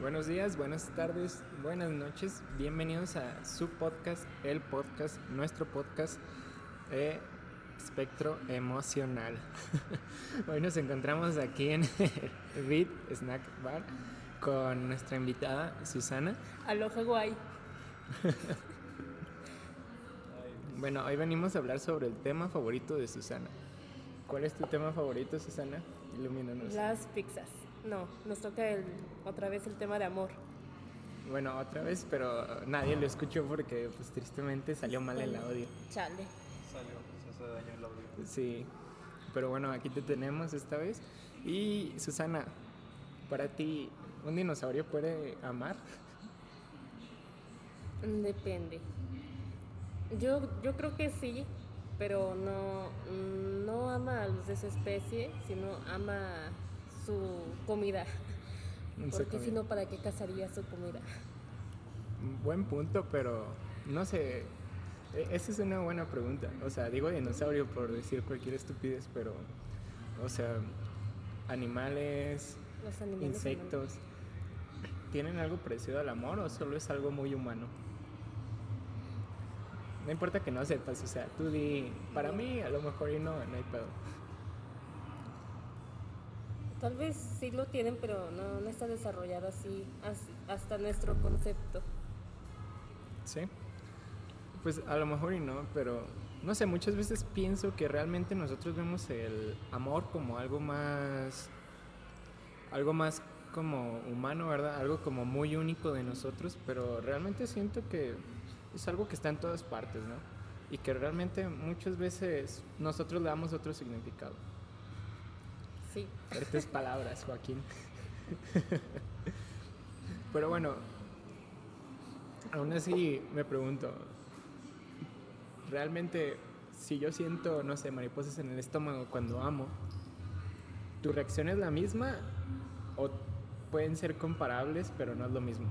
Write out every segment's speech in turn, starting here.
Buenos días, buenas tardes, buenas noches. Bienvenidos a su podcast, el podcast, nuestro podcast, eh, Espectro Emocional. Hoy nos encontramos aquí en el Beat Snack Bar con nuestra invitada Susana. Aloha guay. Bueno, hoy venimos a hablar sobre el tema favorito de Susana. ¿Cuál es tu tema favorito, Susana? Ilumínanos. Las pizzas. No, nos toca el, otra vez el tema de amor. Bueno, otra vez, pero nadie lo escuchó porque pues tristemente salió mal el audio. Chale. Salió, se hace daño el audio. Sí, pero bueno, aquí te tenemos esta vez. Y Susana, para ti, ¿un dinosaurio puede amar? Depende. Yo, yo creo que sí, pero no, no ama a los de su especie, sino ama su comida. Porque si no, ¿para qué cazaría su comida? Buen punto, pero no sé. e- Esa es una buena pregunta. O sea, digo dinosaurio por decir cualquier estupidez, pero, o sea, animales, Los animales. insectos, ¿tienen algo parecido al amor o solo es algo muy humano? No importa que no sepas, o sea, tú di, para mí a lo mejor y no, no hay pedo. Tal vez sí lo tienen, pero no, está desarrollado así, as- hasta nuestro concepto. ¿Sí? Pues a lo mejor y no, pero no sé, muchas veces pienso que realmente nosotros vemos el amor como algo más, algo más como humano, ¿verdad? Algo como muy único de nosotros, pero realmente siento que es algo que está en todas partes, ¿no? Y que realmente muchas veces nosotros le damos otro significado. Sí. Fuertes palabras, Joaquín. Pero bueno, aún así me pregunto, realmente si yo siento, no sé, mariposas en el estómago cuando amo, ¿tu reacción es la misma o pueden ser comparables pero no es lo mismo?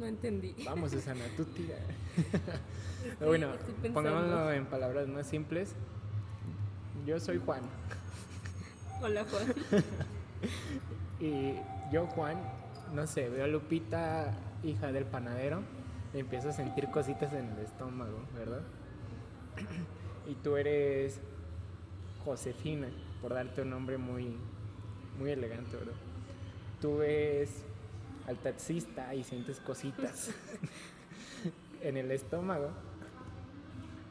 No entendí. Vamos, Susana, tú tira. Bueno, pongámoslo en palabras más simples. Yo soy Juan. Hola, Juan. Y yo, Juan, no sé, veo a Lupita, hija del panadero, y empiezo a sentir cositas en el estómago, ¿verdad? Y tú eres Josefina, por darte un nombre muy, muy elegante, ¿verdad? Tú ves al taxista y sientes cositas en el estómago.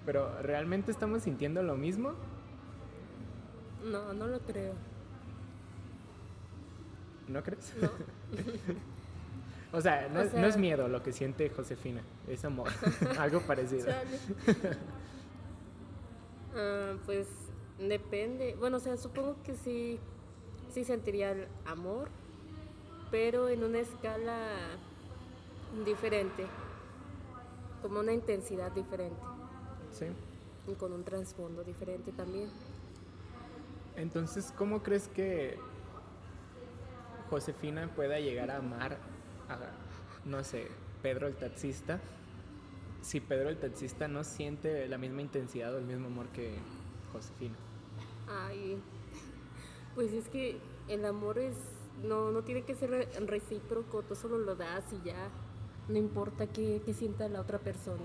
Pero ¿realmente estamos sintiendo lo mismo? No, no lo creo. ¿No crees? No. O sea, no, O es- no es sea- miedo lo que siente Josefina, es amor, algo parecido. Ah, pues depende. Bueno, o sea, supongo que sí, sí sentiría el amor, pero en una escala diferente, como una intensidad diferente Sí. y con un trasfondo diferente también. Entonces, ¿cómo crees que Josefina pueda llegar a amar a, no sé, Pedro el taxista? Si Pedro el taxista no siente la misma intensidad o el mismo amor que Josefina. Ay, pues es que el amor es no no tiene que ser re- recíproco, tú solo lo das y ya. No importa qué, qué sienta la otra persona.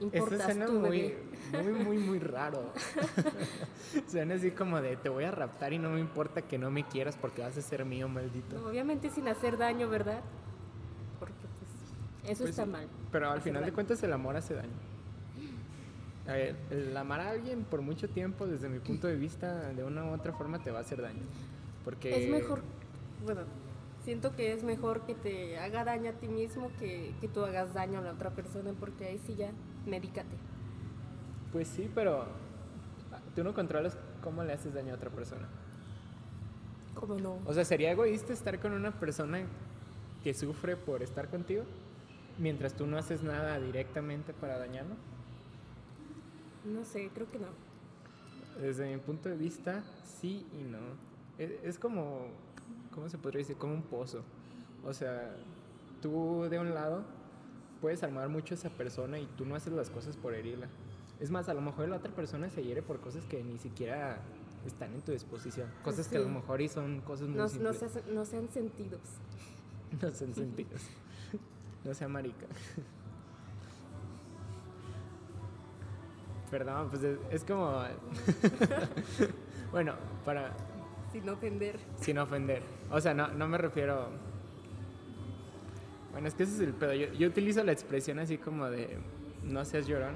Importas suena tú, muy, muy, muy, muy raro. suena así como de te voy a raptar y no me importa que no me quieras porque vas a ser mío, maldito. No, obviamente sin hacer daño, ¿verdad? Porque pues eso Pues está sí, mal. Pero al hacer final de cuentas el amor hace daño. A ver, el amar a alguien por mucho tiempo, desde mi punto de vista, de una u otra forma te va a hacer daño. Porque Es mejor, bueno, siento que es mejor que te haga daño a ti mismo que, que tú hagas daño a la otra persona, porque ahí sí ya, medícate. Pues sí, pero ah, tú no controlas cómo le haces daño a otra persona. ¿Cómo no? O sea, ¿sería egoísta estar con una persona que sufre por estar contigo? Mientras tú no haces nada directamente para dañarlo. No sé, creo que no. Desde mi punto de vista, sí y no. Es, es como, ¿cómo se podría decir? Como un pozo. O sea, tú de un lado puedes armar mucho a esa persona y tú no haces las cosas por herirla. Es más, a lo mejor la otra persona se hiere por cosas que ni siquiera están en tu disposición. Cosas que a lo mejor y son cosas muy No, no, no sean sentidos. No son sentidos. No sea marica. Perdón, pues es, es como... bueno, para... Sin ofender. Sin ofender. O sea, no, no me refiero... Bueno, es que ese es el pedo. Yo, yo utilizo la expresión así como de... No seas llorón.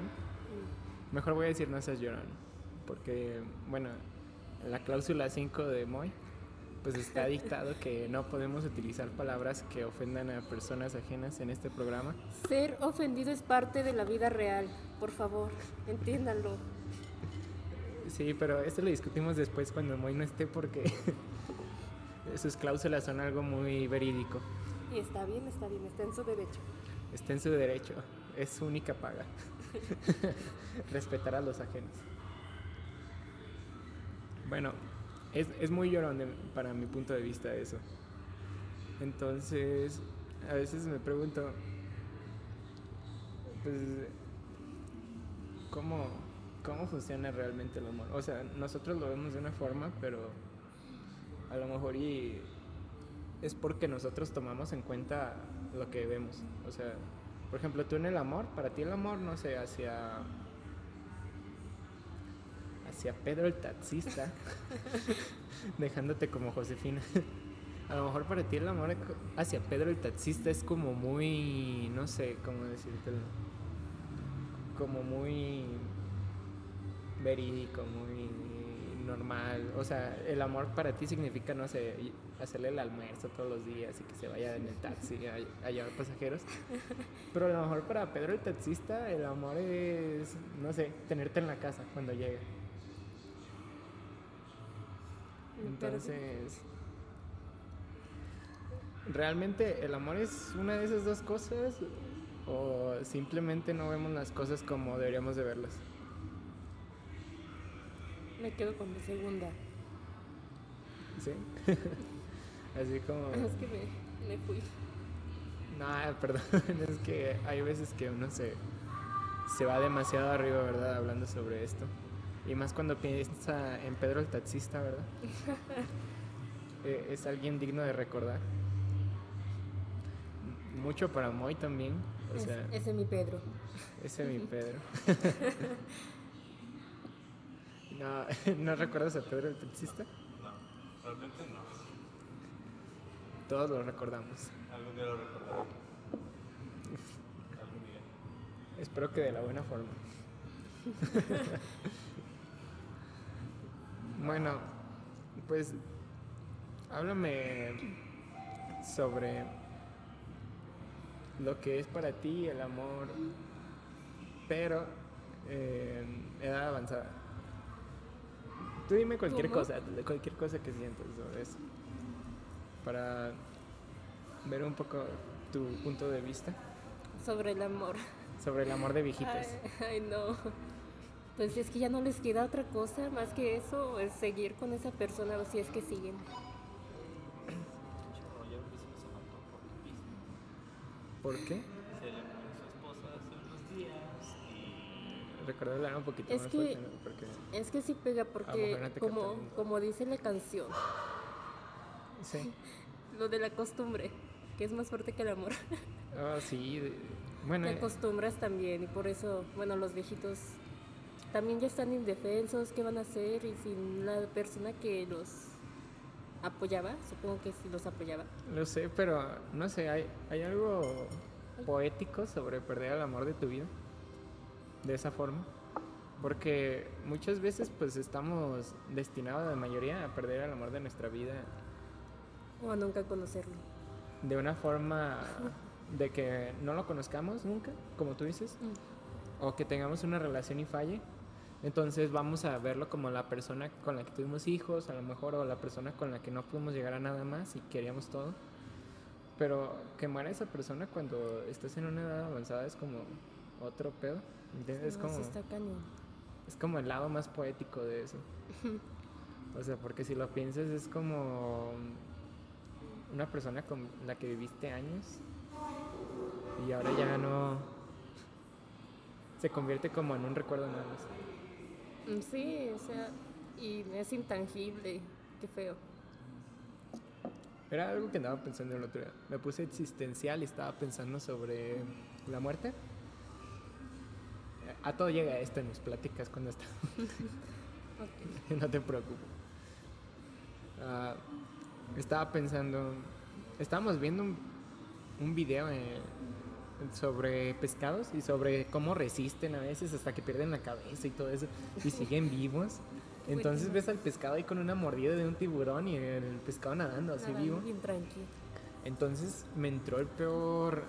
Mejor voy a decir no seas llorón. Porque, bueno, en la cláusula 5 de Moy, pues está dictado que no podemos utilizar palabras que ofendan a personas ajenas en este programa. Ser ofendido es parte de la vida real. Por favor, entiéndanlo. Sí, pero esto lo discutimos después cuando Moy no esté porque sus cláusulas son algo muy verídico. Y está bien, está bien, está en su derecho. Está en su derecho, es su única paga. Respetar a los ajenos. Bueno, es, es muy llorón para mi punto de vista eso. Entonces, a veces me pregunto, pues, ¿cómo, ¿cómo funciona realmente el amor? O sea, nosotros lo vemos de una forma, pero a lo mejor y es porque nosotros tomamos en cuenta lo que vemos. O sea, por ejemplo, tú en el amor, para ti el amor, no sé, hacia hacia Pedro el taxista, dejándote como Josefina. A lo mejor para ti el amor hacia Pedro el taxista es como muy, no sé cómo decírtelo, como muy verídico, muy normal. O sea, el amor para ti significa, no sé, hacerle el almuerzo todos los días y que se vaya en el taxi a, a llevar pasajeros. Pero a lo mejor para Pedro el taxista el amor es, no sé, tenerte en la casa cuando llega. Entonces, ¿realmente el amor es una de esas dos cosas? ¿O simplemente no vemos las cosas como deberíamos de verlas? Me quedo con la segunda. ¿Sí? Así como... Es que me, me fui. No, perdón, es que hay veces que uno se, se va demasiado arriba, ¿verdad? Hablando sobre esto. Y más cuando piensa en Pedro el taxista, ¿verdad? Eh, es alguien digno de recordar. Mucho para Moy también. O Es- sea, ese es mi Pedro. ese es mi Pedro. No, ¿no recuerdas a Pedro el taxista? No, realmente no. Todos lo recordamos. Algún día lo recordaré. Algún día. Espero que de la buena forma. bueno, pues háblame sobre lo que es para ti el amor, pero eh, en edad avanzada. Tú dime cualquier ¿Cómo? cosa, cualquier cosa que sientas sobre eso, para ver un poco tu punto de vista Sobre el amor. sobre el amor de viejitos. Ay, ay, no. Pues es que ya no les queda otra cosa más que eso, es seguir con esa persona o si es que siguen. ¿Por qué? Se le murió su esposa hace unos días y Recuerdo un poquito Es más que- fuerte, ¿no? Porque, Es que sí pega porque como, como dice la canción, sí. lo de la costumbre, que es más fuerte que el amor. Oh, sí. Bueno, Te eh, acostumbras también y por eso, bueno, los viejitos también ya están indefensos, ¿qué van a hacer? Y sin la persona que los apoyaba, supongo que sí los apoyaba. lo sé, pero no sé, hay, hay algo poético sobre perder el amor de tu vida. De esa forma. Porque muchas veces pues estamos destinados la mayoría a perder el amor de nuestra vida O a nunca conocerlo. de una forma de que no lo conozcamos nunca, como tú dices, o que tengamos una relación y falle. Entonces vamos a verlo como la persona con la que tuvimos hijos, a lo mejor, o la persona con la que no pudimos llegar a nada más y queríamos todo. Pero que muera esa persona cuando estás en una edad avanzada es como otro pedo. Es No, como, está es como el lado más poético de eso. O sea, porque si lo piensas es como una persona con la que viviste años y ahora ya no se convierte como en un recuerdo nada más. Mm, Sí, o sea, y es intangible. Qué feo. Era algo que andaba pensando el otro día. Me puse existencial y estaba pensando sobre la muerte. A todo llega esto en mis pláticas cuando está. Ok. no te preocupes. Ah, estaba pensando. Estábamos viendo un, un video eh, sobre pescados y sobre cómo resisten a veces hasta que pierden la cabeza y todo eso y siguen vivos. Entonces ves al pescado ahí con una mordida de un tiburón y el pescado nadando así Nadando vivo. Bien tranquilo. Entonces me entró el peor,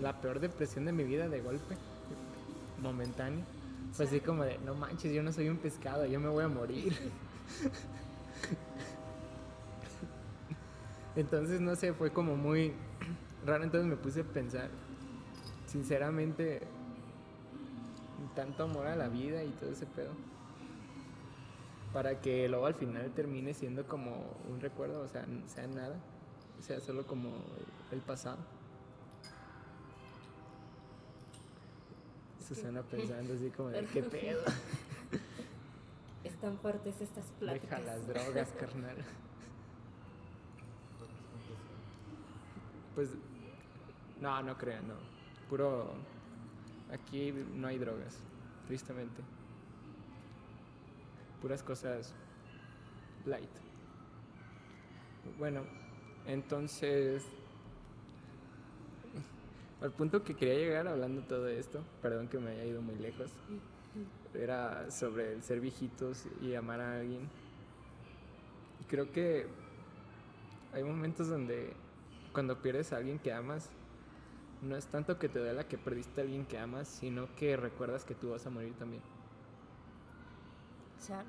la peor depresión de mi vida de golpe, momentáneo. Fue así como de, no manches, yo no soy un pescado, yo me voy a morir. Entonces, no sé, fue como muy raro. Entonces me puse a pensar, sinceramente, tanto amor a la vida y todo ese pedo. Para que luego al final termine siendo como un recuerdo, o sea, sea nada. Sea, solo como el pasado. Susana pensando así como de, ¿qué pedo? Están fuertes estas pláticas. Deja las drogas, carnal. Pues, no, no crean, no. Puro, aquí no hay drogas, tristemente. Puras cosas light. Bueno, entonces, al punto que quería llegar hablando todo esto, perdón que me haya ido muy lejos, era sobre el ser viejitos y amar a alguien. Y creo que hay momentos donde cuando pierdes a alguien que amas, no es tanto que te duela que perdiste a alguien que amas, sino que recuerdas que tú vas a morir también. Chale.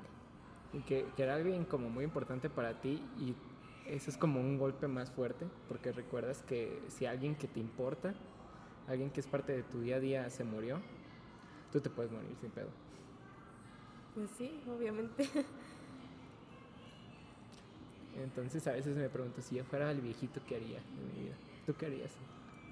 Y que, que era alguien como muy importante para ti y eso es como un golpe más fuerte, porque recuerdas que si alguien que te importa, alguien que es parte de tu día a día se murió, tú te puedes morir sin pedo. Pues sí, obviamente. Entonces a veces me pregunto si yo fuera el viejito, ¿qué haría en mi vida? ¿Tú qué harías?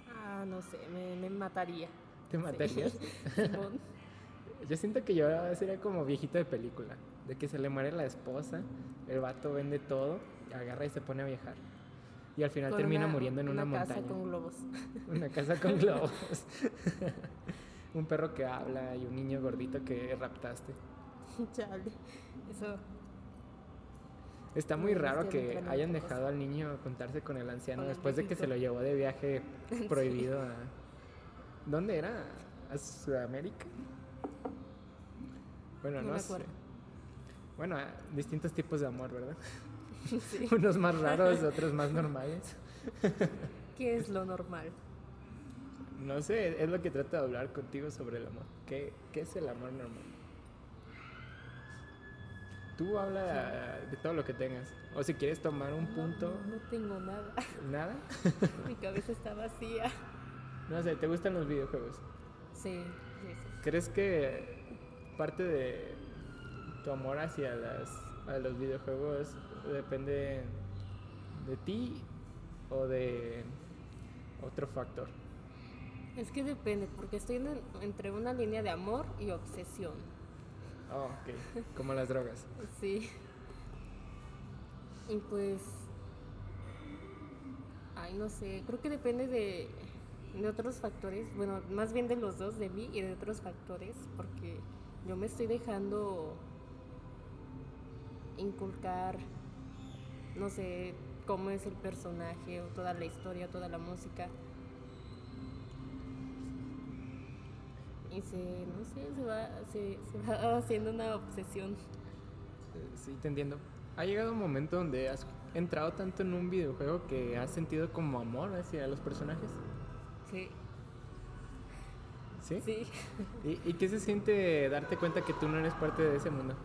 Ah, no sé, me, me mataría. ¿Te matarías? Yo siento que yo sería como viejito de película, de que se le muere la esposa, el vato vende todo, agarra y se pone a viajar. Y al final termina una- muriendo en una, casa montaña. con globos. Una casa con globos. un perro que habla y un niño gordito que raptaste. Chale. Eso. Está muy No, es raro que hayan dejado al niño contarse con el anciano Con el después de que se lo llevó de viaje Sí. prohibido a... ¿Dónde era? ¿A Sudamérica? Bueno, No no, sé. Bueno, distintos tipos de amor, ¿verdad? Sí. Unos más raros, otros más normales. ¿Qué es lo normal? No sé, es lo que trato de hablar contigo sobre el amor. ¿Qué, qué es el amor normal? Tú habla de todo lo que tengas. O si quieres tomar un punto, No, no tengo nada. nada. Mi cabeza está vacía. No sé, ¿te gustan los videojuegos? Sí, sí, sí. ¿Crees que parte de tu amor hacia las, a los videojuegos depende de ti o de otro factor? Es que depende, porque estoy en- entre una línea de amor y obsesión. Oh, ok. Como las drogas. Sí. Y pues. Ay, no sé. Creo que depende de, de otros factores. Bueno, más bien de los dos, de mí y de otros factores. Porque yo me estoy dejando inculcar, no sé, cómo es el personaje, o toda la historia, toda la música. Y se, no sé, se va, se, se va haciendo una obsesión. Eh, Sí, te entiendo. ¿Ha llegado un momento donde has entrado tanto en un videojuego que has sentido como amor hacia los personajes? Sí, ¿Sí? sí. ¿Y, y qué se siente darte cuenta que tú no eres parte de ese mundo?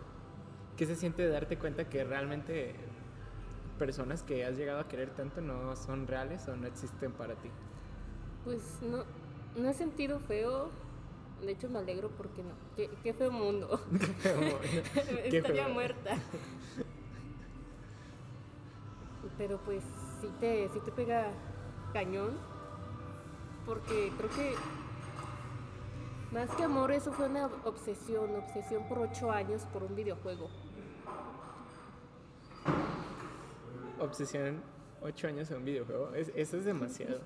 ¿Qué se siente darte cuenta que realmente personas que has llegado a querer tanto no son reales o no existen para ti? Pues no, no he sentido feo. De hecho, me alegro porque no. Qué, qué feo mundo. Qué Estaría feo. muerta. Pero pues sí te, sí te pega cañón. Porque creo que más que amor, eso fue una obsesión. Obsesión por ocho años por un videojuego. Obsesión 8 años en un videojuego. Es- eso es demasiado.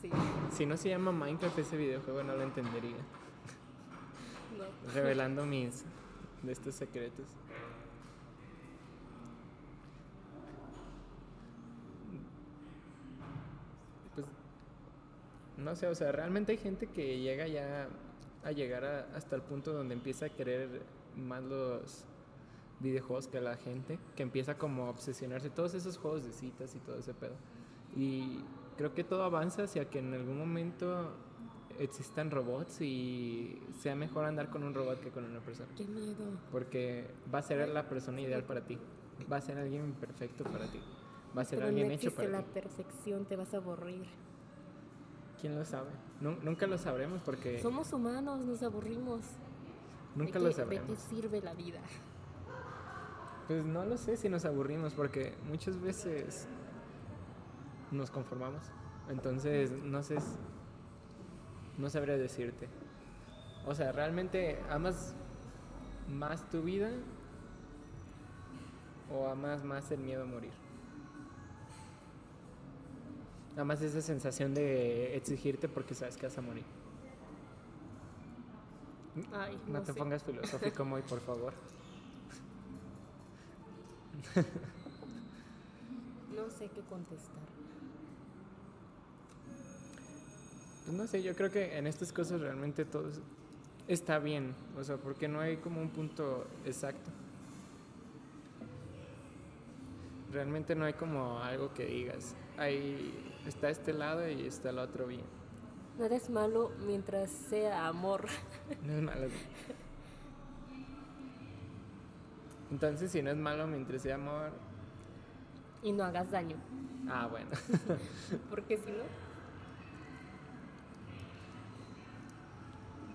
Sí, Si no se llama Minecraft ese videojuego no lo entendería. no. Revelando mis de estos secretos. Pues no sé, o sea, realmente hay gente que llega ya a llegar a- hasta el punto donde empieza a querer más los videojuegos que la gente, que empieza como a obsesionarse todos esos juegos de citas y todo ese pedo. Y creo que todo avanza hacia que en algún momento existan robots y sea mejor andar con un robot que con una persona. Qué miedo. Porque va a ser la persona ideal para ti. Va a ser alguien perfecto para ti. Va a ser Pero no alguien hecho existe para la ti. perfección, te vas a aburrir. ¿Quién lo sabe? Nu- nunca lo sabremos porque Somos humanos, nos aburrimos. nunca ¿De lo qué- ¿De sabremos. qué sirve la vida? Pues no lo sé si nos aburrimos porque muchas veces nos conformamos. Entonces, no sé, no sabría decirte. O sea, ¿realmente amas más tu vida o amas más el miedo a morir? Amas esa sensación de exigirte porque sabes que vas a morir. Ay, No, no, te sé. pongas filosófico, muy por favor. No sé qué contestar. Pues no sé, yo creo que en estas cosas realmente todo es- está bien, o sea, porque no hay como un punto exacto. Realmente no hay como algo que digas, ahí está este lado y está el otro bien. No eres malo mientras sea amor. No es malo. Entonces, si no es malo mientras sea amor, Y no hagas daño. ah, bueno. Porque si no,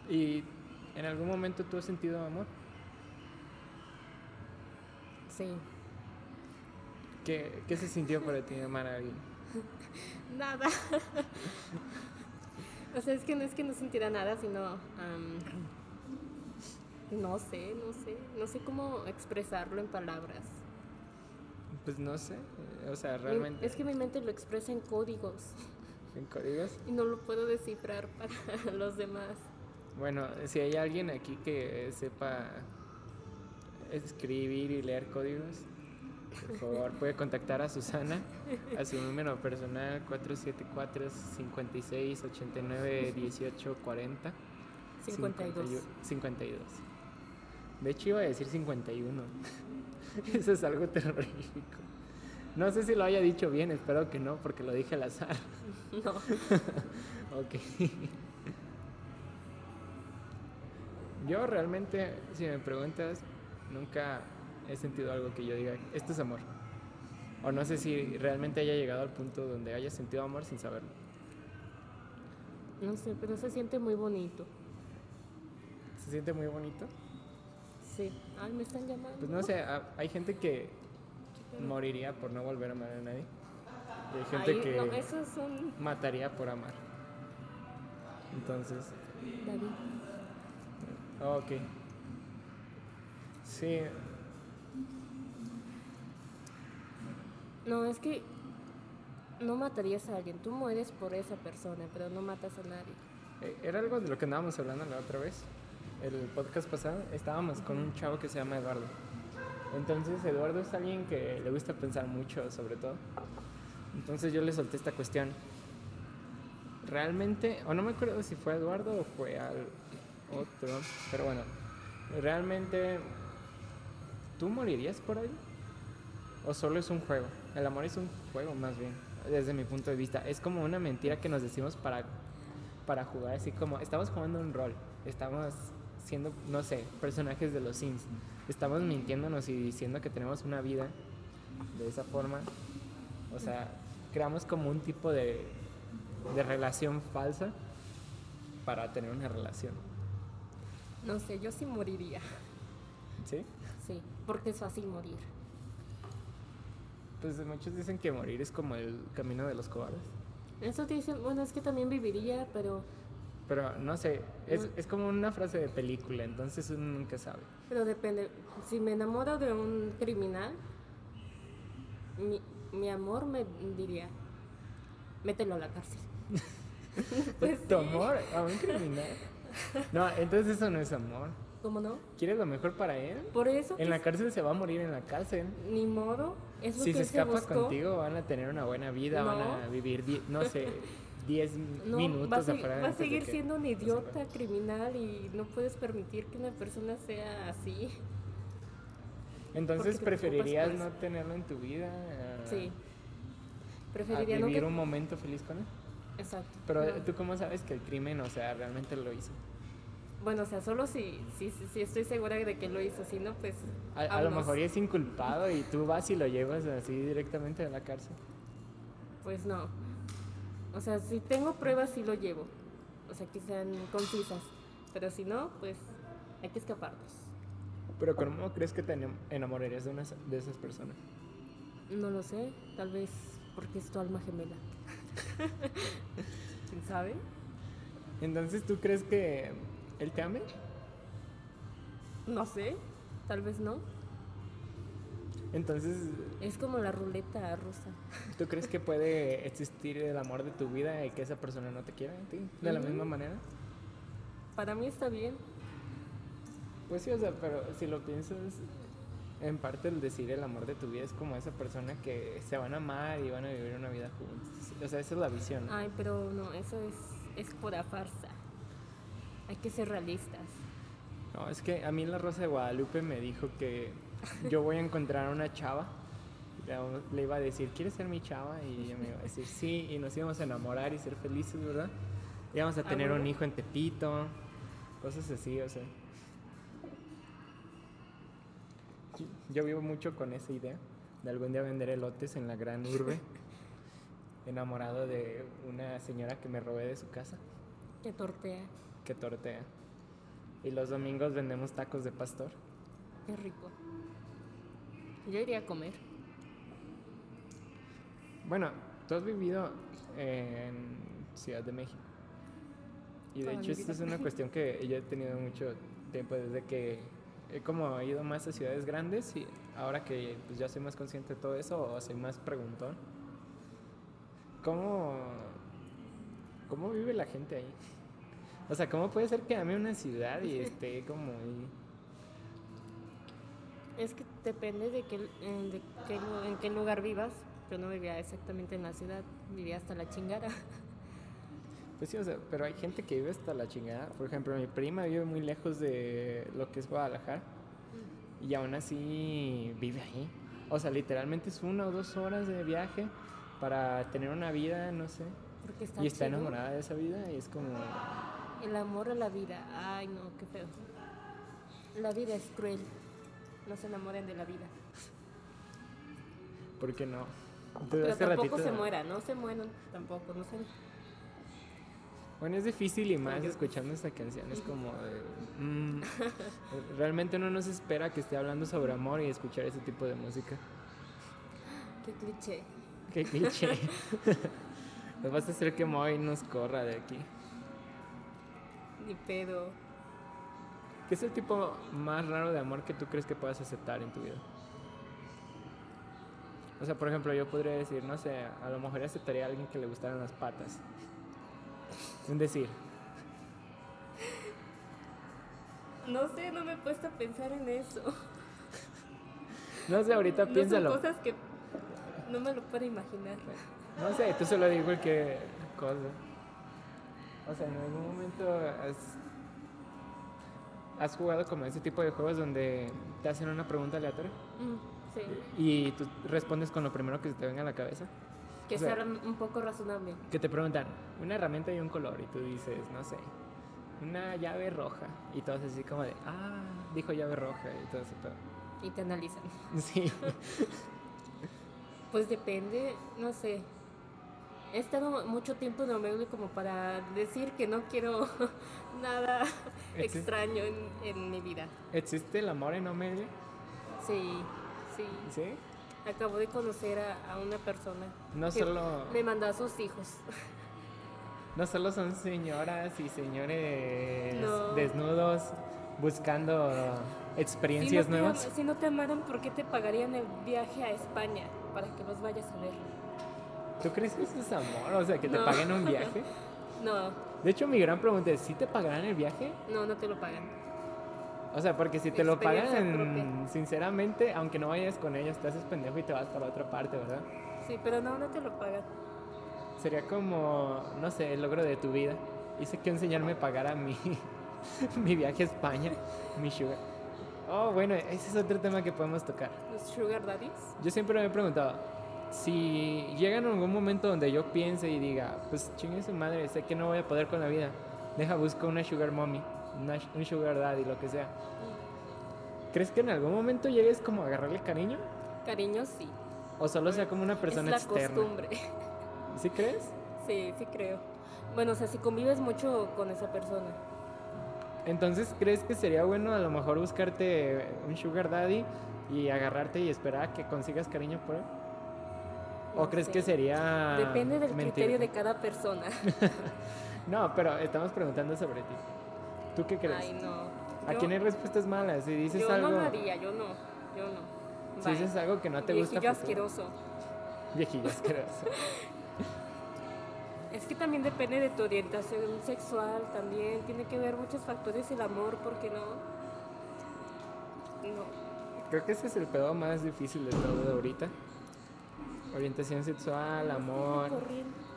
¿Y en algún momento tú has sentido amor? sí. ¿Qué, qué se sintió para ti amar a alguien? Nada. o sea, es que no es que no sintiera nada, sino. am, no sé, no sé. No sé cómo expresarlo en palabras. Pues no sé, eh, o sea, realmente... Es que mi mente lo expresa en códigos ¿En códigos? y no lo puedo descifrar para los demás. Bueno, si hay alguien aquí que sepa escribir y leer códigos, por favor puede contactar a Susana a su número personal 474 56 89 18 40 52. 52. De hecho iba a decir 51. Eso es algo terrorífico. No sé si lo haya dicho bien, espero que no, porque lo dije al azar. No. Ok. Yo realmente, si me preguntas, nunca he sentido algo que yo diga, esto es amor. O no sé si realmente haya llegado al punto donde haya sentido amor sin saberlo. No sé, pero se siente muy bonito. ¿Se siente muy bonito? Sí. Ay, me están llamando. Pues no sé, ha- hay gente que moriría por no volver a amar a nadie. Y hay gente Ay, que no, esos son. mataría por amar. Entonces, David. oh, ok. Sí, No, es que no matarías a alguien. Tú mueres por esa persona, pero no matas a nadie. Eh, Era algo de lo que andábamos hablando la otra vez. El podcast pasado estábamos con un chavo que se llama Eduardo. Entonces Eduardo es alguien que le gusta pensar mucho sobre todo. Entonces yo le solté esta cuestión. Realmente, o no me acuerdo si fue Eduardo o fue al otro, pero bueno, realmente, ¿tú morirías por alguien? ¿O solo es un juego? El amor es un juego más bien, desde mi punto de vista. Es como una mentira que nos decimos para para jugar así como estamos jugando un rol, estamos siendo, no sé, personajes de los Sims, estamos mintiéndonos y diciendo que tenemos una vida de esa forma, o sea, creamos como un tipo de, de relación falsa para tener una relación, No sé, yo sí moriría. ¿sí? Sí, porque es fácil morir. Pues muchos dicen que morir es como el camino de los cobardes, Eso dicen, bueno, es que también viviría, pero, pero no sé, es, es como una frase de película, entonces uno nunca sabe. pero depende. Si me enamoro de un criminal, mi- mi amor me diría, mételo a la cárcel. Pues sí. ¿Tu amor a un criminal? No, entonces eso no es amor. ¿Cómo no? ¿Quieres lo mejor para él? Por eso, En la cárcel se va a morir en la cárcel. ni modo, es lo Si que se se escapa buscó. contigo, van a tener una buena vida, van a vivir, no sé, 10 No, minutos va a, afuera. va a seguir que siendo un idiota, muera. criminal y no puedes permitir que una persona sea así. Entonces, te ¿preferirías no tenerlo en tu vida? a- Sí. A Preferiría no vivir que... un momento feliz con él. Exacto. Pero no. tú cómo sabes que el crimen, o sea, realmente lo hizo. Bueno, o sea, solo si, si, si, estoy segura de que lo hizo, si no, pues... A, a lo mejor es inculpado y tú vas y lo llevas así directamente a la cárcel. Pues no. O sea, si tengo pruebas, sí lo llevo. O sea, que sean concisas. Pero si no, pues hay que escaparnos. Pero ¿cómo crees que te enamorarías de, una, de esas personas? No lo sé, tal vez porque es tu alma gemela. ¿Quién sabe? Entonces, ¿tú crees que él te ame? No sé, tal vez no. Entonces, Es como la ruleta rusa. ¿tú crees que puede existir el amor de tu vida y que esa persona no te quiera a ti? ¿De la misma manera? Para mí está bien. Pues sí, o sea, pero si lo piensas, en parte el decir el amor de tu vida es como esa persona que se van a amar y van a vivir una vida juntos. O sea, esa es la visión. ¿no? Ay, pero no, eso es, es pura farsa. Hay que ser realistas. No, es que a mí la Rosa de Guadalupe me dijo que yo voy a encontrar a una chava. Le, iba a decir, ¿quieres ser mi chava? Y ella me iba a decir, sí, y nos íbamos a enamorar y ser felices, ¿verdad? Íbamos a Ah, tener un hijo en Tepito, cosas así, o sea. Yo- Yo vivo mucho con esa idea de algún día vender elotes en la gran urbe, enamorado de una señora que me robé de su casa, Que tortea. que tortea. Y los domingos vendemos tacos de pastor. Qué rico. Yo iría a comer. Bueno, tú has vivido en Ciudad de México. Y de Toda hecho, esta es una cuestión que yo he tenido mucho tiempo desde que he como ido más a ciudades grandes y ahora que pues, ya soy más consciente de todo eso o soy más preguntón. ¿Cómo, ¿Cómo vive la gente ahí? O sea, ¿cómo puede ser que ame una ciudad y esté como ahí? Es que depende de, qué, en, de qué en qué lugar vivas. Yo no vivía exactamente en la ciudad, vivía hasta la chingada. Pues sí, o sea, pero hay gente que vive hasta la chingada. Por ejemplo, mi prima vive muy lejos de lo que es Guadalajara y aún así vive ahí. O sea, literalmente es una o dos horas de viaje para tener una vida, no sé. Porque está Y está chido. enamorada de esa vida y es como... El amor a la vida. Ay, no, qué feo. La vida es cruel. No se enamoren de la vida. ¿Por qué no? Pero tampoco ratito- se muera, no se mueran tampoco, no se... Bueno, es difícil y más escuchando esta canción. Es como de, mm, realmente uno no se espera que esté hablando sobre amor y escuchar ese tipo de música. Qué cliché. Qué cliché. Nos vas a hacer que Moy nos corra de aquí. Ni pedo. ¿Qué es el tipo más raro de amor que tú crees que puedas aceptar en tu vida? O sea, por ejemplo, yo podría decir, no sé, a lo mejor aceptaría a alguien que le gustaran las patas. Un decir. No sé, no me he puesto a pensar en eso. No sé, ahorita No piénsalo. son cosas que no me lo puedo imaginar. No sé, tú solo digo cualquier cosa. O sea, en algún momento has, has jugado como ese tipo de juegos donde te hacen una pregunta aleatoria Mm, sí. y tú respondes con lo primero que se te venga a la cabeza. Que o sea- sea un poco razonable. Que te preguntan una herramienta y un color y tú dices, no sé, una llave roja. Y todos así como de, ah, dijo llave roja y todo eso. Y te analizan. Sí. Pues depende, no sé. He estado mucho tiempo en Omegle como para decir que no quiero nada Existe- extraño en, en mi vida. ¿Existe el amor en Omegle? Sí, sí. Sí. Acabo de conocer a, a una persona No que solo, me mandó a sus hijos. no solo son señoras y señores No. desnudos buscando Si experiencias no, te, nuevas. am- si no te amaran, ¿por qué te pagarían el viaje a España? para que los vayas a ver. ¿Tú crees que eso es amor? O sea, que te No. paguen un viaje. No, De hecho, mi gran pregunta es, ¿sí te pagarán el viaje? no, no te lo pagan. O sea, porque si te lo pagan, propia. sinceramente, aunque no vayas con ellos, te haces pendejo y te vas para otra parte, ¿verdad? Sí, pero no, no te lo pagan. Sería como, no sé, el logro de tu vida. Hice que un señor me pagara mi, mi viaje a España, mi sugar. Oh, bueno, ese es otro tema que podemos tocar. Los sugar daddies. Yo siempre me he preguntado, si llega en algún momento donde yo piense y diga, pues chingue su madre, sé que no voy a poder con la vida, deja, busco una sugar mommy, una- un sugar daddy, lo que sea. ¿Crees que en algún momento llegues como a agarrarle cariño? Cariño, sí. ¿O solo sea como una persona es la externa? costumbre. ¿Sí crees? Sí, sí creo. Bueno, o sea, si convives mucho con esa persona. Entonces, ¿crees que sería bueno a lo mejor buscarte un sugar daddy y agarrarte y esperar a que consigas cariño por él? ¿O No crees sé. que sería Depende del mentir? criterio de cada persona. No, pero estamos preguntando sobre ti. ¿Tú qué crees? Ay, no. Aquí Yo- no hay respuestas malas. Si dices yo algo, no lo haría, yo no. Yo no. si Bye. dices algo que no te gusta, Viejillo pues, asqueroso. Viejillo asqueroso. Es que también depende de tu orientación sexual, también tiene que ver muchos factores el amor, porque no. No. Creo que ese es el pedo más difícil de todo de ahorita. Orientación sexual, amor.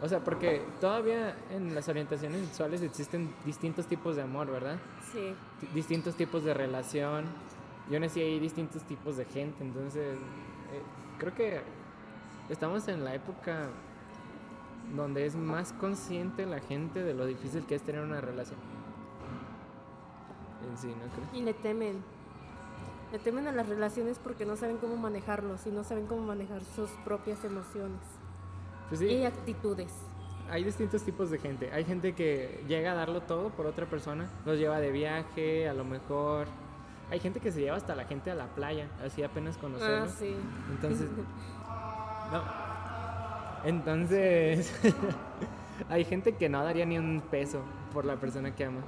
O sea, porque todavía en las orientaciones sexuales existen distintos tipos de amor, ¿verdad? Sí. Di- distintos tipos de relación. Y aún así hay distintos tipos de gente. Entonces, eh, creo que estamos en la época donde es más consciente la gente de lo difícil que es tener una relación. En sí, ¿no crees? Y le temen. Le temen a las relaciones porque no saben cómo manejarlos y no saben cómo manejar sus propias emociones Pues y sí, actitudes. hay distintos tipos de gente. Hay gente que llega a darlo todo por otra persona, los lleva de viaje, a lo mejor. Hay gente que se lleva hasta la gente a la playa, así apenas Ah, conocerlos. sí. Entonces, no. Entonces, hay gente que no daría ni un peso por la persona que ama.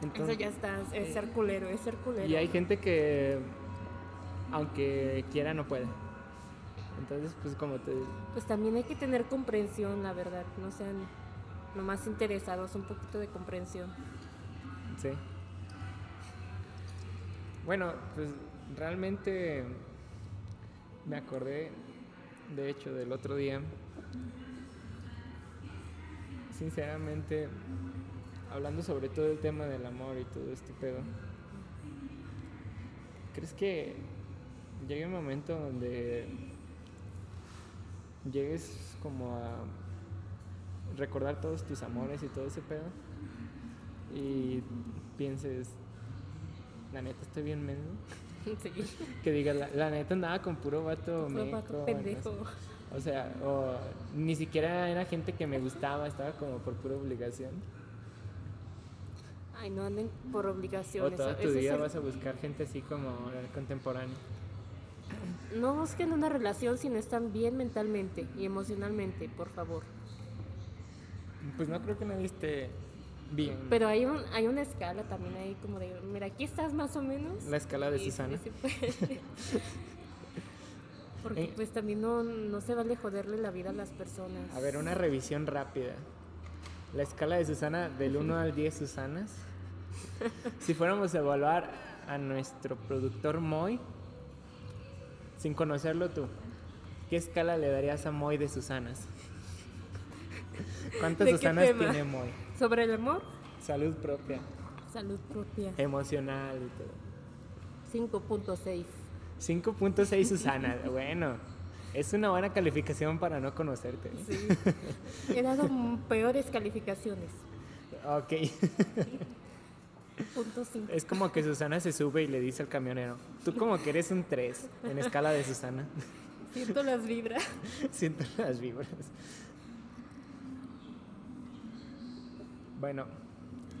Eso Entonces, ya está, es ser culero, es ser culero. y hay gente que, aunque quiera, no puede. Entonces, pues como te Pues también hay que tener comprensión, la verdad, no sean nomás interesados, un poquito de comprensión. Sí. Bueno, pues realmente me acordé, de hecho, del otro día. Sinceramente, hablando sobre todo el tema del amor y todo este pedo. ¿Crees que llegue un momento donde llegues como a recordar todos tus amores y todo ese pedo? y pienses, la neta estoy bien menso. Sí, Que digas, la, la neta andaba con puro vato meco, vato no pendejo. sé. O sea, o ni siquiera era gente que me gustaba, estaba como por pura obligación. Ay, no anden por O obligación. toda eso- tu eso el- vas a buscar gente así como contemporánea. No busquen una relación si no están bien mentalmente y emocionalmente, por favor. Pues no creo que nadie esté bien. Pero hay, un, hay una escala también ahí como de, mira, aquí estás más o menos. La escala de Y Susana. Porque Eh. pues también no, no se vale joderle la vida a las personas. A ver, una revisión rápida. La escala de Susana, del 1 al 10 Susanas. Si fuéramos a evaluar a nuestro productor Moy, sin conocerlo tú, ¿qué escala le darías a Moy de Susanas? ¿Cuántas ¿De qué Susanas tiene Moy? Sobre el amor, Salud propia, salud propia. emocional y todo. 5.6. 5.6 Susana, bueno, es una buena calificación para no conocerte. ¿eh? Sí. He dado peores calificaciones. Ok. Punto 5. Es como que Susana se sube y le dice al camionero, tú como que eres un 3 en escala de Susana. Siento las vibras. Siento las vibras. Bueno,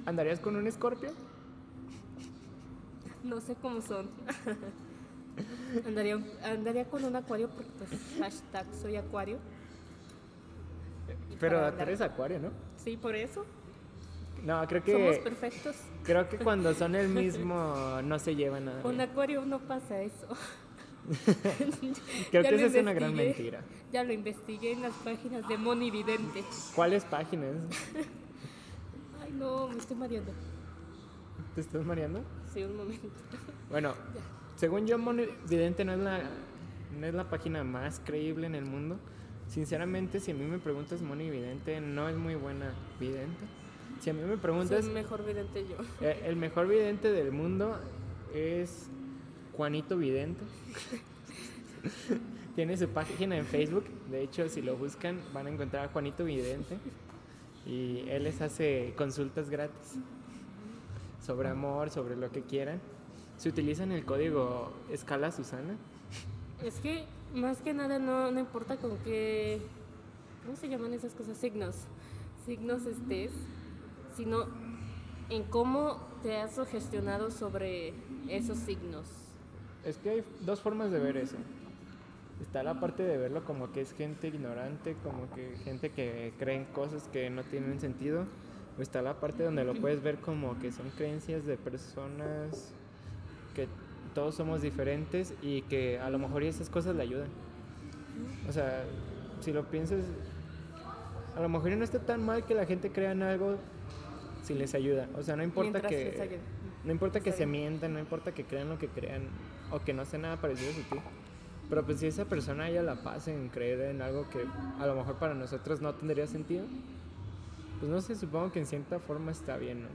¿andarías con un escorpio? No sé cómo son. Andaría, andaría con un acuario porque pues hashtag soy acuario. Pero tú eres acuario, ¿no? Sí, por eso. No, creo Somos que perfectos. Creo que cuando son el mismo no se llevan nada. Con bien. acuario no pasa eso. Creo Ya que esa es una gran mentira. Ya lo investigué en las páginas de Moni Vidente. ¿Cuáles páginas? Ay, no, me estoy mareando. ¿Te estás mareando? Sí, un momento. Bueno, según yo, Moni Vidente no es la, no es la página más creíble en el mundo. Sinceramente, si a mí me preguntas, Moni Vidente no es muy buena vidente. Si a mí me preguntas, Soy mejor vidente yo. eh, el mejor vidente del mundo es Juanito Vidente. Tiene su página en Facebook. De hecho, si lo buscan, van a encontrar a Juanito Vidente. Y él les hace consultas gratis sobre amor, sobre lo que quieran. Se utilizan el código Escala Susana. Es que más que nada no, no importa con qué, ¿cómo se llaman esas cosas? Signos. Signos estés, sino en cómo te has sugestionado sobre esos signos. Es que hay dos formas de ver eso. Está la parte de verlo como que es gente ignorante, como que gente que cree en cosas que no tienen sentido. O está la parte donde lo puedes ver como que son creencias de personas que todos somos diferentes y que a lo mejor esas cosas le ayudan. O sea, si lo piensas, a lo mejor no está tan mal que la gente crea en algo si les ayuda. O sea, no importa Mientras que... No importa que se mientan, no importa que crean lo que crean o que no sean nada parecidos a ti. Pero pues si esa persona haya la paz en creer en algo que a lo mejor para nosotros no tendría sentido, pues no sé, supongo que en cierta forma está bien, ¿no?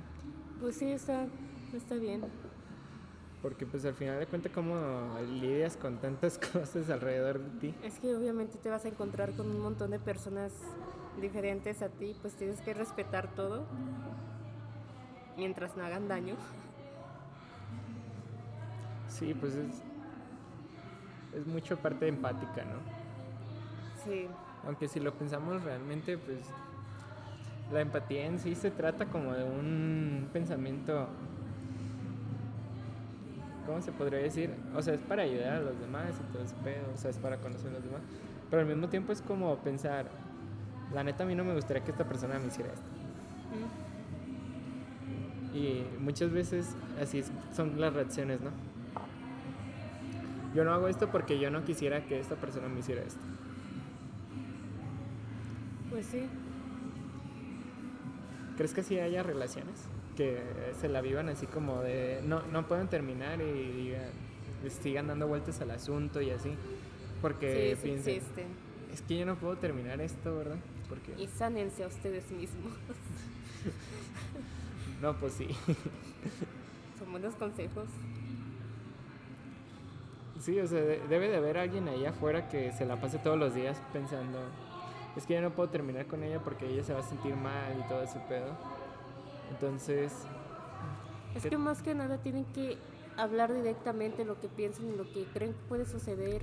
Pues sí, está, está bien. Porque pues al final de cuentas como lidias con tantas cosas alrededor de ti. Es que obviamente te vas a encontrar con un montón de personas diferentes a ti, pues tienes que respetar todo mientras no hagan daño. Sí, pues es, es mucho parte empática, ¿no? Sí, Aunque si lo pensamos realmente, pues la empatía en sí se trata como de un pensamiento, ¿cómo se podría decir? O sea, es para ayudar a los demás y todo ese pedo, o sea, es para conocer a los demás. Pero al mismo tiempo es como pensar, la neta a mí no me gustaría que esta persona me hiciera esto. Y muchas veces así son las reacciones, ¿no? Yo no hago esto porque yo no quisiera que esta persona me hiciera esto. pues sí. ¿Crees que sí haya relaciones que se la vivan así como de no, no pueden terminar y sigan dando vueltas al asunto y así? Porque sí, sí piensen, existen. es que yo no puedo terminar esto, ¿verdad? Porque Y sánense a ustedes mismos. no, pues sí. Son buenos consejos. Sí, o sea, de- debe de haber alguien ahí afuera que se la pase todos los días pensando, es que yo no puedo terminar con ella porque ella se va a sentir mal y todo ese pedo. Entonces, Es ¿Qué- que más que nada tienen que hablar directamente lo que piensan y lo que creen que puede suceder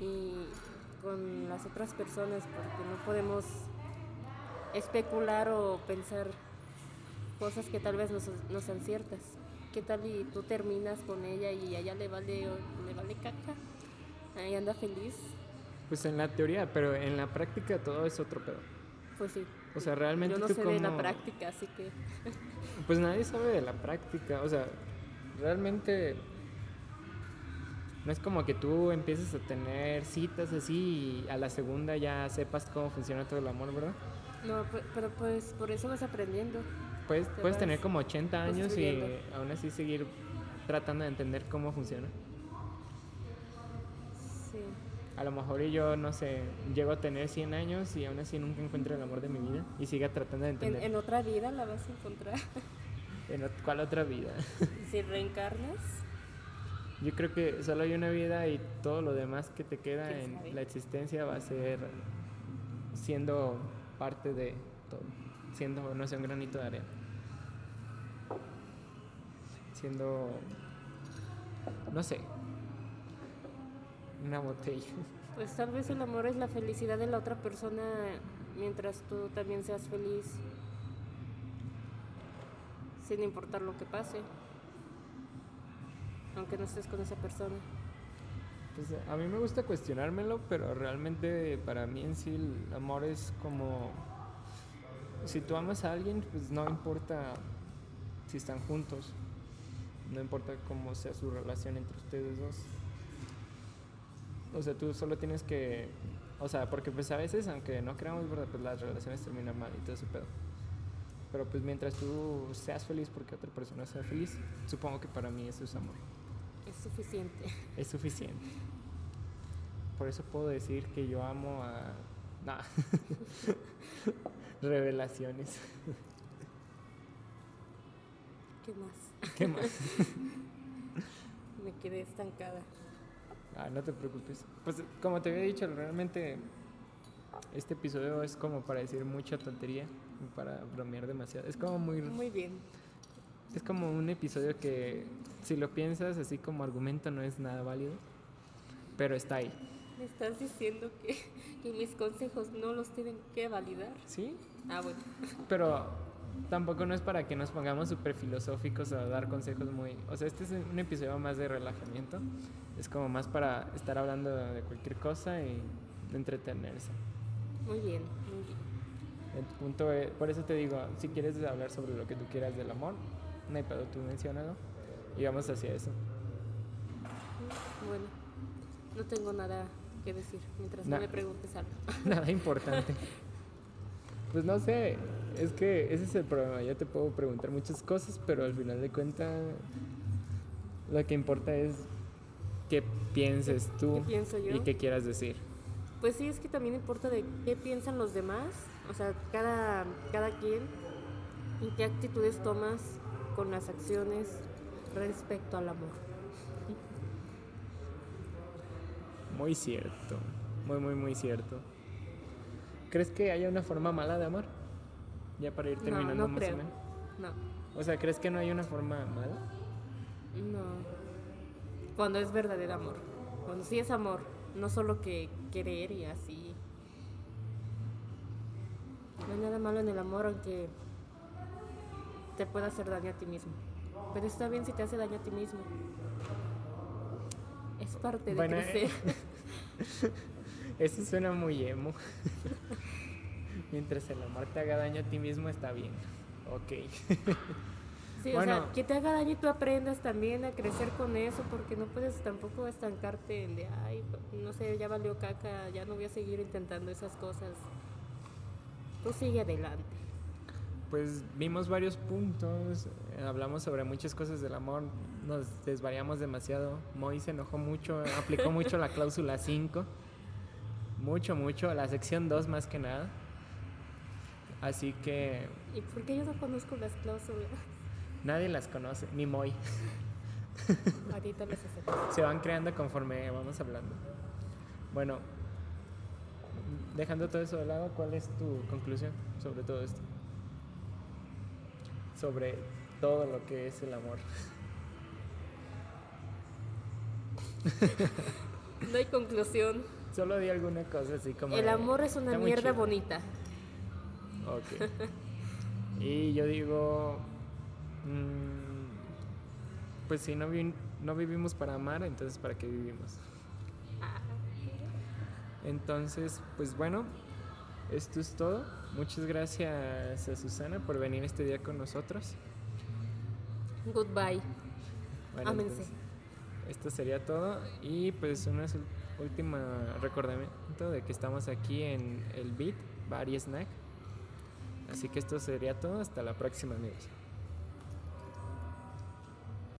y con las otras personas porque no podemos especular o pensar cosas que tal vez no, no sean ciertas. ¿Qué tal y tú terminas con ella y a ella le vale, le vale caca? Ahí anda feliz. pues en la teoría, pero en la práctica todo es otro pedo. Pues sí. O sea, realmente Yo no tú sé de la cómo- práctica, así que Pues nadie sabe de la práctica, o sea, realmente no es como que tú empieces a tener citas así y a la segunda ya sepas cómo funciona todo el amor, ¿verdad? no, pe- pero pues por eso vas aprendiendo. Puedes, puedes tener como 80 años y aún así seguir tratando de entender cómo funciona. Sí. A lo mejor yo, no sé, llego a tener 100 años y aún así nunca encuentro el amor de mi vida y siga tratando de En, entender. en otra vida la vas a encontrar. ¿En ot- cuál otra vida? si reencarnas, Yo creo que solo hay una vida y todo lo demás que te queda ¿Quién en sabe? la existencia va a ser siendo parte de todo, siendo, no sé, un granito de arena. Siendo, no sé, una botella. pues tal vez el amor es la felicidad de la otra persona mientras tú también seas feliz. Sin importar lo que pase. Aunque no estés con esa persona. Pues a mí me gusta cuestionármelo, pero realmente para mí en sí el amor es como, si tú amas a alguien, pues no importa si están juntos, no importa cómo sea su relación entre ustedes dos. O sea, tú solo tienes que... O sea, porque pues a veces, aunque no creamos, ¿verdad? Pues las relaciones terminan mal y todo ese pedo. Pero pues mientras tú seas feliz porque otra persona sea feliz, supongo que para mí eso es amor. Es suficiente. Es suficiente. Por eso puedo decir que yo amo a... Nah. Revelaciones. ¿Qué más? ¿Qué más? Me quedé estancada. Ah, no te preocupes. Pues como te había dicho, realmente este episodio es como para decir mucha tontería para bromear demasiado. Es como muy... Muy bien. Es como un episodio que si lo piensas así como argumento no es nada válido, pero está ahí. ¿Me estás diciendo que, que mis consejos no los tienen que validar? ¿Sí? Ah, bueno. Pero tampoco no es para que nos pongamos súper filosóficos a dar consejos muy... O sea, este es un episodio más de relajamiento. Es como más para estar hablando de cualquier cosa y entretenerse. Muy bien, muy bien. El punto es- por eso te digo, si quieres hablar sobre lo que tú quieras del amor, no hay pedo, tú menciónalo y vamos hacia eso. Bueno, no tengo nada que decir mientras no me preguntes algo. Nada importante. Pues no sé, es que ese es el problema. Yo te puedo preguntar muchas cosas, pero al final de cuentas lo que importa es qué pienses tú ¿Qué y qué quieras decir. Pues sí, es que también importa de qué piensan los demás, o sea, cada, cada quien, y qué actitudes tomas con las acciones respecto al amor. Muy cierto, muy, muy, muy cierto. ¿Crees que haya una forma mala de amar? Ya para ir terminando no, no más creo. o menos. No, O sea, ¿crees que no hay una forma mala? no. Cuando es verdadero amor. Cuando sí es amor, no solo que querer y así. No hay nada malo en el amor, aunque te pueda hacer daño a ti mismo. Pero está bien si te hace daño a ti mismo. Es parte de Bueno, eh, crecer. Eso suena muy emo. Mientras el amor te haga daño a ti mismo, está bien. Ok. Sí, o Bueno. sea, que te haga daño y tú aprendas también a crecer con eso, porque no puedes tampoco estancarte en de, ay, no sé, ya valió caca, ya no voy a seguir intentando esas cosas. Tú sigue adelante. Pues vimos varios puntos, hablamos sobre muchas cosas del amor, nos desvariamos demasiado. Moy se enojó mucho, aplicó mucho la cláusula 5. Mucho, mucho, la sección 2 más que nada. Así que ¿Y por qué yo no conozco las cláusulas? nadie las conoce, ni Moy. Ahorita las hacemos. Se van creando conforme vamos hablando. Bueno, dejando todo eso de lado, ¿cuál es tu conclusión sobre todo esto? Sobre todo lo que es el amor. No hay conclusión. Solo di alguna cosa así como... El de, amor es una "Está muy mierda chido". bonita. Ok. y yo digo... mm, pues si no, vi- no vivimos para amar, entonces ¿para qué vivimos? Entonces, pues bueno, esto es todo. Muchas gracias a Susana por venir este día con nosotros. Goodbye. Bueno, Ámense. entonces, esto sería todo. Y pues un último recordamiento de que estamos aquí en el Beat Bar y Snack. Así que esto sería todo. Hasta la próxima, amigos.